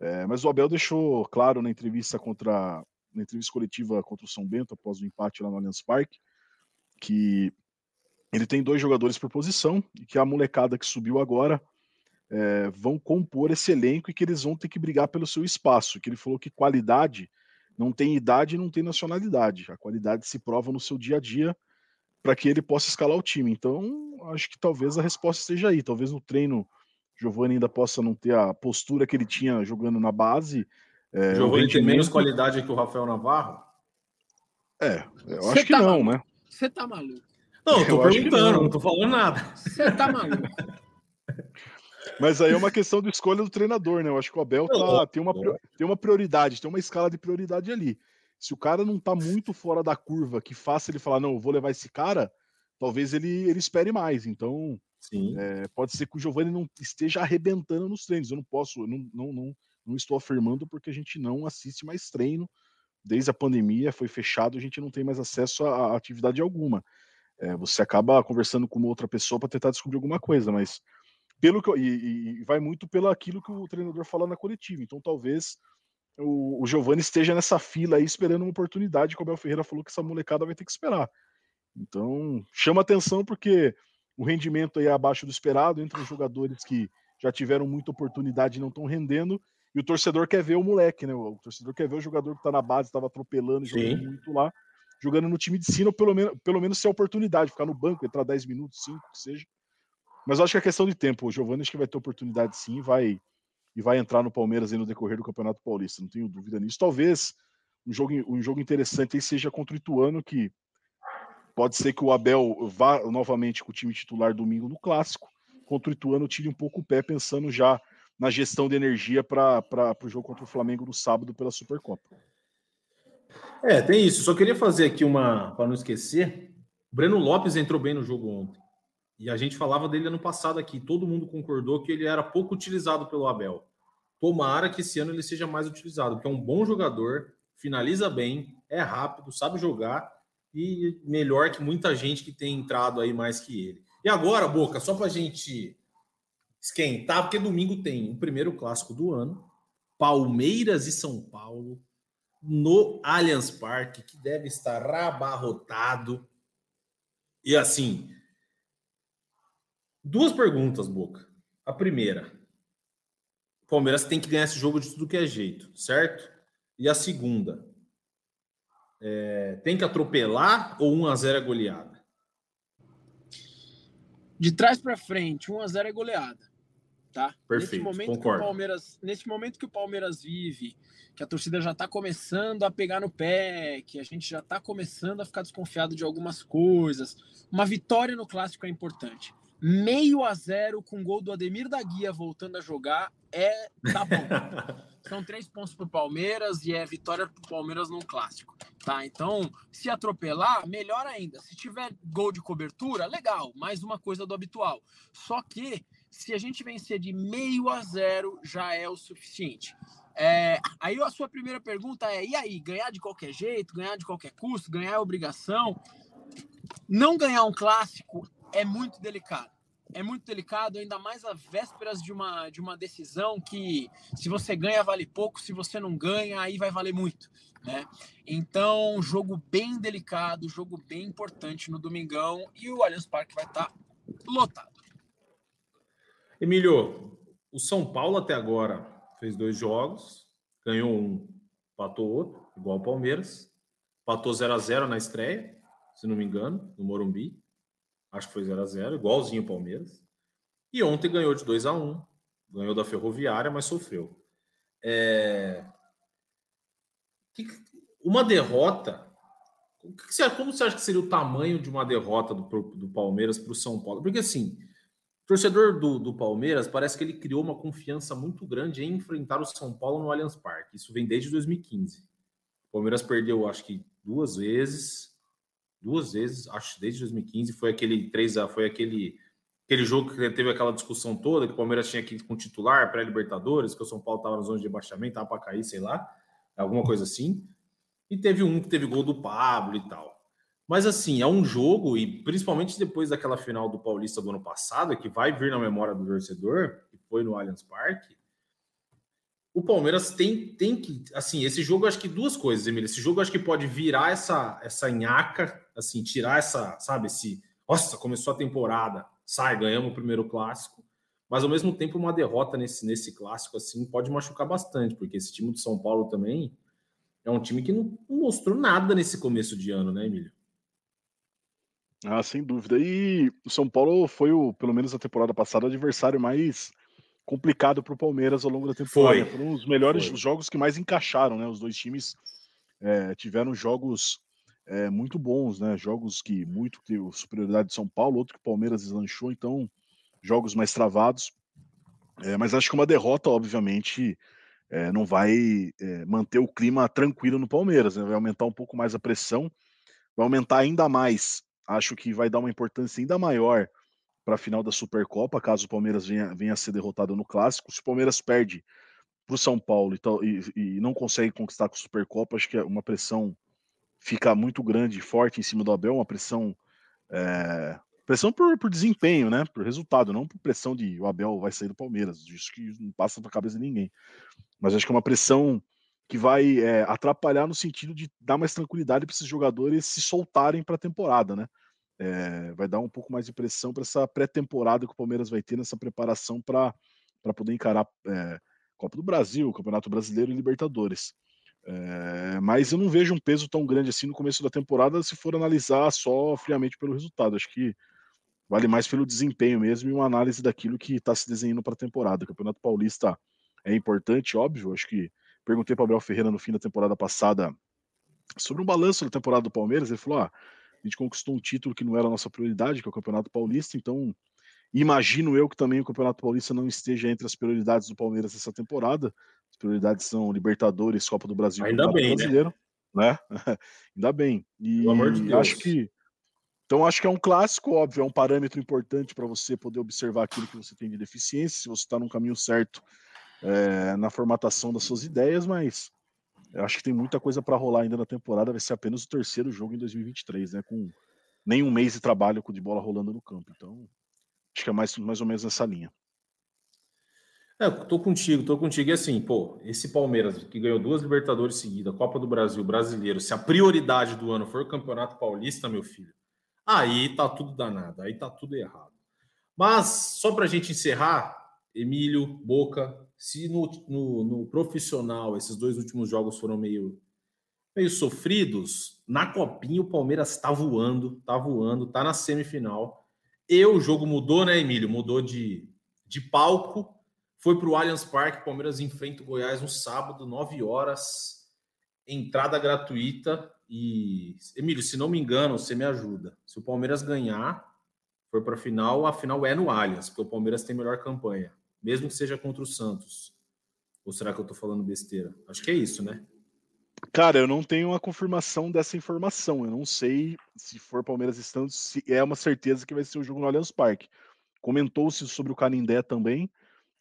É, mas o Abel deixou claro na entrevista contra na entrevista coletiva contra o São Bento após o empate lá no Allianz Parque que ele tem dois jogadores por posição e que a molecada que subiu agora é, vão compor esse elenco e que eles vão ter que brigar pelo seu espaço. Que ele falou que qualidade não tem idade e não tem nacionalidade. A qualidade se prova no seu dia a dia para que ele possa escalar o time. Então, acho que talvez a resposta esteja aí. Talvez no treino Giovanni ainda possa não ter a postura que ele tinha jogando na base. É, Giovanni tem menos qualidade que o Rafael Navarro? É, eu Cê acho que tá não, maluco. né? Você tá maluco. Não, eu tô eu perguntando, não. não tô falando nada. Você tá maluco. Mas aí é uma questão de escolha do treinador, né? Eu acho que o Abel tá, tem, uma, tem uma prioridade, tem uma escala de prioridade ali. Se o cara não tá muito fora da curva, que faça ele falar, não, eu vou levar esse cara, talvez ele, ele espere mais. Então, é, pode ser que o Giovanni não esteja arrebentando nos treinos. Eu não posso, eu não, não, não, não estou afirmando porque a gente não assiste mais treino. Desde a pandemia foi fechado, a gente não tem mais acesso a, a atividade alguma. É, você acaba conversando com uma outra pessoa para tentar descobrir alguma coisa, mas pelo que e, e, vai muito pelo aquilo que o treinador fala na coletiva. Então talvez o, o Giovani esteja nessa fila aí esperando uma oportunidade, como o Abel Ferreira falou que essa molecada vai ter que esperar. Então, chama atenção porque o rendimento aí é abaixo do esperado, entre os jogadores que já tiveram muita oportunidade e não estão rendendo, e o torcedor quer ver o moleque, né? O torcedor quer ver o jogador que está na base, estava atropelando, jogando muito lá, jogando no time de cima, pelo menos, pelo menos ser oportunidade, ficar no banco, entrar 10 minutos, 5, que seja. Mas eu acho que é questão de tempo. O Giovanni acho que vai ter oportunidade sim, vai e vai entrar no Palmeiras no decorrer do Campeonato Paulista, não tenho dúvida nisso. Talvez um jogo, um jogo interessante aí seja contra o Ituano, que pode ser que o Abel vá novamente com o time titular domingo no Clássico. Contra o Ituano, tire um pouco o pé pensando já na gestão de energia para o jogo contra o Flamengo no sábado pela Supercopa. É, tem isso. Só queria fazer aqui uma, para não esquecer, Breno Lopes entrou bem no jogo ontem. E a gente falava dele ano passado aqui. Todo mundo concordou que ele era pouco utilizado pelo Abel. Tomara que esse ano ele seja mais utilizado, porque é um bom jogador, finaliza bem, é rápido, sabe jogar e melhor que muita gente que tem entrado aí mais que ele. E agora, Boca, só para a gente esquentar, porque domingo tem o primeiro clássico do ano, Palmeiras e São Paulo, no Allianz Parque, que deve estar abarrotado. E assim, duas perguntas, Boca. A primeira, o Palmeiras tem que ganhar esse jogo de tudo que é jeito, certo? E a segunda, é, tem que atropelar ou 1 a 0 é goleada? De trás para frente, 1 a 0 é goleada tá? Perfeito, nesse momento concordo. Que o Palmeiras, nesse momento que o Palmeiras vive, que a torcida já está começando a pegar no pé, que a gente já está começando a ficar desconfiado de algumas coisas, uma vitória no clássico é importante. Meio a zero com gol do Ademir da Guia voltando a jogar é tá bom. São três pontos para o Palmeiras e é vitória para o Palmeiras num clássico, tá? Então, se atropelar, melhor ainda. Se tiver gol de cobertura, legal, mais uma coisa do habitual. Só que se a gente vencer de meio a zero, já é o suficiente. É, aí a sua primeira pergunta é: e aí, ganhar de qualquer jeito, ganhar de qualquer custo, ganhar é obrigação? Não ganhar um clássico é muito delicado. É muito delicado, ainda mais às vésperas de uma, de uma decisão que, se você ganha, vale pouco, se você não ganha, aí vai valer muito. Né? Então, jogo bem delicado, jogo bem importante no domingão e o Allianz Parque vai estar lotado. Emílio, o São Paulo até agora fez dois jogos, ganhou um, empatou outro, igual o Palmeiras. Empatou 0 a 0 na estreia, se não me engano, no Morumbi. Acho que foi 0 a 0 igualzinho o Palmeiras. E ontem ganhou de 2 a 1 ganhou da Ferroviária, mas sofreu. É... Uma derrota. Como você acha que seria o tamanho de uma derrota do, do Palmeiras para o São Paulo? Porque assim, torcedor do, do Palmeiras parece que ele criou uma confiança muito grande em enfrentar o São Paulo no Allianz Parque. Isso vem desde 2015. O Palmeiras perdeu, acho que duas vezes, duas vezes, acho desde 2015 foi aquele 3 a foi aquele aquele jogo que teve aquela discussão toda que o Palmeiras tinha que ir com titular para Libertadores, que o São Paulo estava na zona de rebaixamento, estava para cair, sei lá, alguma coisa assim. E teve um que teve gol do Pablo e tal. Mas assim, é um jogo, e principalmente depois daquela final do Paulista do ano passado, que vai vir na memória do torcedor, que foi no Allianz Parque, o Palmeiras tem, tem que. Assim, esse jogo, acho que duas coisas, Emílio. Esse jogo, acho que pode virar essa, essa nhaca, assim, tirar essa, sabe, esse. Nossa, começou a temporada, sai, ganhamos o primeiro clássico. Mas ao mesmo tempo, uma derrota nesse, nesse clássico, assim, pode machucar bastante, porque esse time do São Paulo também é um time que não mostrou nada nesse começo de ano, né, Emílio? Ah, sem dúvida. E o São Paulo foi, o, pelo menos na temporada passada, o adversário mais complicado para o Palmeiras ao longo da temporada. Foi. Foram os melhores foi. jogos que mais encaixaram, né? Os dois times é, tiveram jogos é, muito bons, né? Jogos que muito que o superioridade de São Paulo, outro que o Palmeiras deslanchou, então jogos mais travados. É, mas acho que uma derrota, obviamente, é, não vai manter o clima tranquilo no Palmeiras, né? vai aumentar um pouco mais a pressão, vai aumentar ainda mais Acho que vai dar uma importância ainda maior para a final da Supercopa, caso o Palmeiras venha, venha a ser derrotado no Clássico. Se o Palmeiras perde para o São Paulo e, e, e, não consegue conquistar com a Supercopa, acho que é uma pressão fica muito grande e forte em cima do Abel, uma pressão é, pressão por, por, desempenho, né? Por resultado, não por pressão de o Abel vai sair do Palmeiras. Isso que não passa para a cabeça de ninguém. Mas acho que é uma pressão que vai é, atrapalhar no sentido de dar mais tranquilidade para esses jogadores se soltarem para a temporada, né? É, vai dar um pouco mais de pressão para essa pré-temporada que o Palmeiras vai ter nessa preparação para poder encarar é, Copa do Brasil, Campeonato Brasileiro e Libertadores. É, mas eu não vejo um peso tão grande assim no começo da temporada se for analisar só friamente pelo resultado. Acho que vale mais pelo desempenho mesmo e uma análise daquilo que está se desenhando para a temporada. O Campeonato Paulista é importante, óbvio. Acho que Perguntei para o Abel Ferreira no fim da temporada passada sobre um balanço da temporada do Palmeiras. Ele falou: ah, a gente conquistou um título que não era a nossa prioridade, que é o Campeonato Paulista, então imagino eu que também o Campeonato Paulista não esteja entre as prioridades do Palmeiras essa temporada. As prioridades são Libertadores, Copa do Brasil Ainda Campeonato bem, Brasileiro. Né? Ainda bem. E Pelo amor de Deus. acho que. Então, acho que é um clássico, óbvio, é um parâmetro importante para você poder observar aquilo que você tem de deficiência, se você está no caminho certo é, na formatação das suas ideias, mas eu acho que tem muita coisa para rolar ainda na temporada. Vai ser apenas o terceiro jogo em 2023, né? Com nem um mês de trabalho de bola rolando no campo. Então, acho que é mais, mais ou menos nessa linha. É, tô contigo, tô contigo. E assim, pô, esse Palmeiras que ganhou duas Libertadores seguidas, Copa do Brasil, Brasileiro, se a prioridade do ano for o Campeonato Paulista, meu filho, aí tá tudo danado, aí tá tudo errado. Mas, só pra gente encerrar, Emílio, Boca, se no, no, no, profissional esses dois últimos jogos foram meio, meio sofridos, na copinha o Palmeiras está voando, tá voando, tá na semifinal. E o jogo mudou, né, Emílio? Mudou de, de palco, foi para o Allianz Parque. Palmeiras enfrenta o Goiás no sábado, 9 horas, entrada gratuita. E, Emílio, se não me engano, você me ajuda. Se o Palmeiras ganhar, for para a final, a final é no Allianz, porque o Palmeiras tem melhor campanha mesmo que seja contra o Santos. Ou será que eu estou falando besteira? Acho que é isso, né? Cara, eu não tenho a confirmação dessa informação. Eu não sei se for Palmeiras e Santos, se é uma certeza que vai ser o jogo no Allianz Parque. Comentou-se sobre o Canindé também.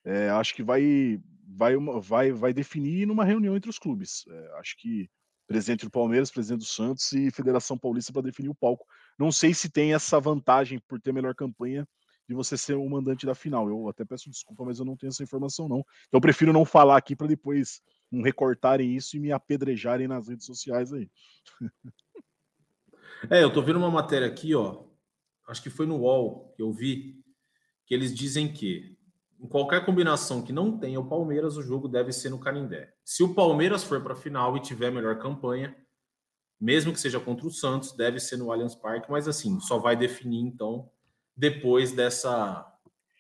É, acho que vai, vai, vai, vai definir numa reunião entre os clubes. É, acho que presidente do Palmeiras, presidente do Santos e Federação Paulista para definir o palco. Não sei se tem essa vantagem por ter melhor campanha de você ser o mandante da final. Eu até peço desculpa, mas eu não tenho essa informação, não. Então eu prefiro não falar aqui para depois não recortarem isso e me apedrejarem nas redes sociais aí. É, eu tô vendo uma matéria aqui, ó. Acho que foi no UOL que eu vi, que eles dizem que em qualquer combinação que não tenha o Palmeiras, o jogo deve ser no Canindé. Se o Palmeiras for para a final e tiver melhor campanha, mesmo que seja contra o Santos, deve ser no Allianz Parque, mas assim, só vai definir então depois dessa.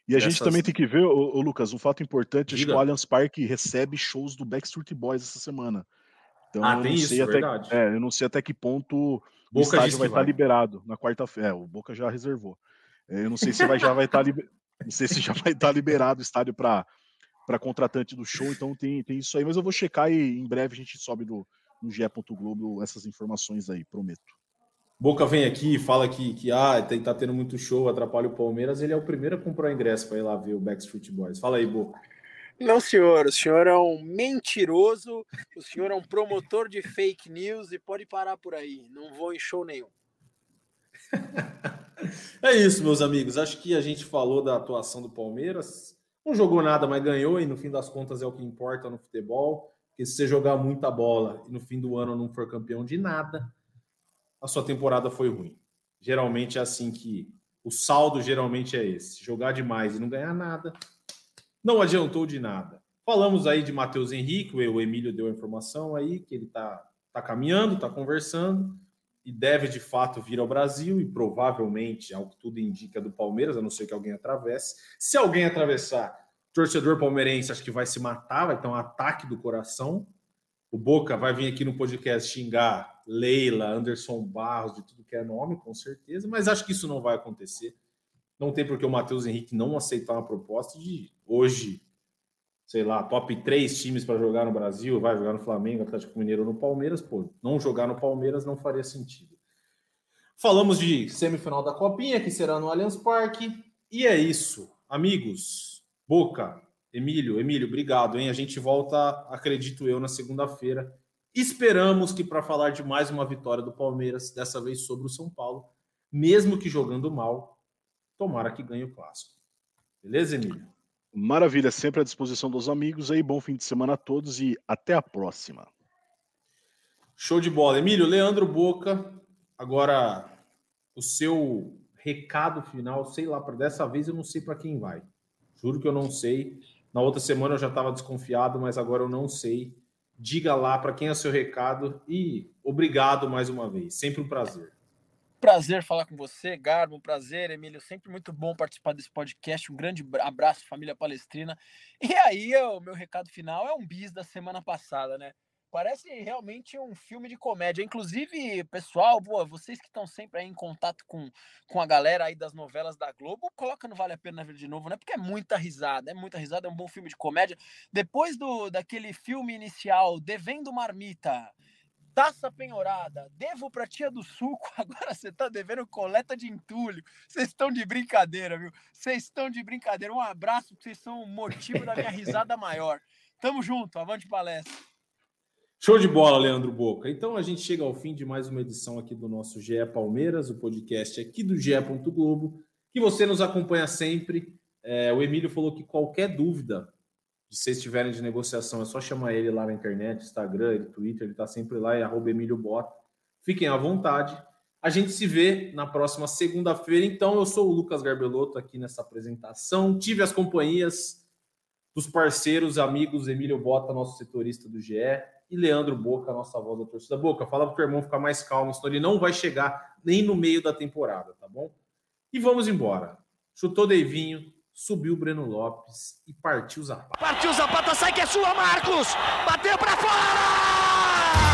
E a dessas... gente também tem que ver, ô, ô Lucas, um fato importante, acho que o Allianz Parque recebe shows do Backstreet Boys essa semana. Então, ah, tem isso, até, verdade. É, eu não sei até que ponto Boca o estádio vai estar liberado na quarta-feira. É, o Boca já reservou. É, eu não sei se vai, já vai estar liber... não sei se já vai estar liberado o estádio para para contratante do show, então tem, tem isso aí, mas eu vou checar e em breve a gente sobe do, no GE. Globo essas informações aí, prometo. Boca vem aqui e fala que, que ah, tá tendo muito show, atrapalha o Palmeiras. Ele é o primeiro a comprar ingresso para ir lá ver o Backstreet Boys. Fala aí, Boca. Não, senhor. O senhor é um mentiroso, o senhor é um promotor de fake news e pode parar por aí. Não vou em show nenhum. é isso, meus amigos. Acho que a gente falou da atuação do Palmeiras. Não jogou nada, mas ganhou, e no fim das contas é o que importa no futebol. Porque se você jogar muita bola e no fim do ano não for campeão de nada, a sua temporada foi ruim. Geralmente é assim que o saldo geralmente é esse: jogar demais e não ganhar nada, não adiantou de nada. Falamos aí de Matheus Henrique, o Emílio deu a informação aí que ele está tá caminhando, está conversando e deve de fato vir ao Brasil e provavelmente, ao que tudo indica do Palmeiras, a não ser que alguém atravesse. Se alguém atravessar, torcedor palmeirense acho que vai se matar, vai ter um ataque do coração. O Boca vai vir aqui no podcast xingar Leila, Anderson Barros, de tudo que é nome, com certeza, mas acho que isso não vai acontecer. Não tem porque o Matheus Henrique não aceitar uma proposta de hoje, sei lá, top 3 times para jogar no Brasil, vai jogar no Flamengo, Atlético Mineiro ou no Palmeiras, pô, não jogar no Palmeiras não faria sentido. Falamos de semifinal da Copinha, que será no Allianz Parque, e é isso. Amigos, Boca, Emílio, Emílio, obrigado, hein? A gente volta, acredito eu, na segunda-feira Esperamos que para falar de mais uma vitória do Palmeiras, dessa vez sobre o São Paulo, mesmo que jogando mal, tomara que ganhe o clássico. Beleza, Emílio? Maravilha, sempre à disposição dos amigos aí. Bom fim de semana a todos e até a próxima. Show de bola. Emílio, Leandro Boca, agora o seu recado final, sei lá, para dessa vez eu não sei para quem vai. Juro que eu não sei. Na outra semana eu já estava desconfiado, mas agora eu não sei. Diga lá para quem é seu recado e obrigado mais uma vez. Sempre um prazer. Prazer falar com você, Garbo. Um prazer, Emílio. Sempre muito bom participar desse podcast. Um grande abraço, família palestrina. E aí, o meu recado final é um bis da semana passada, né? Parece realmente um filme de comédia. Inclusive, pessoal, boa, vocês que estão sempre aí em contato com, com a galera aí das novelas da Globo, coloca no Vale a Pena Ver de novo, né? Porque é muita risada, é muita risada, é um bom filme de comédia. Depois do daquele filme inicial, Devendo Marmita, Taça penhorada, devo pra tia do suco, agora você tá devendo coleta de entulho. Vocês estão de brincadeira, viu? Vocês estão de brincadeira. Um abraço, vocês são o motivo da minha risada maior. Tamo junto, avante palestra. Show de bola, Leandro Boca. Então a gente chega ao fim de mais uma edição aqui do nosso GE Palmeiras, o podcast aqui do GE. Globo, que você nos acompanha sempre. É, o Emílio falou que qualquer dúvida, se vocês tiverem de negociação, é só chamar ele lá na internet, Instagram, ele, Twitter, ele está sempre lá, é arroba Emílio Bota. Fiquem à vontade. A gente se vê na próxima segunda-feira. Então, eu sou o Lucas Garbelotto aqui nessa apresentação. Tive as companhias dos parceiros, amigos Emílio Bota, nosso setorista do GE, e Leandro Boca, nossa voz da torcida. Boca, fala para o irmão ficar mais calmo, senão ele não vai chegar nem no meio da temporada, tá bom? E vamos embora. Chutou Deivinho, subiu o Breno Lopes e partiu Zapata. Partiu Zapata, sai que é sua, Marcos! Bateu para fora!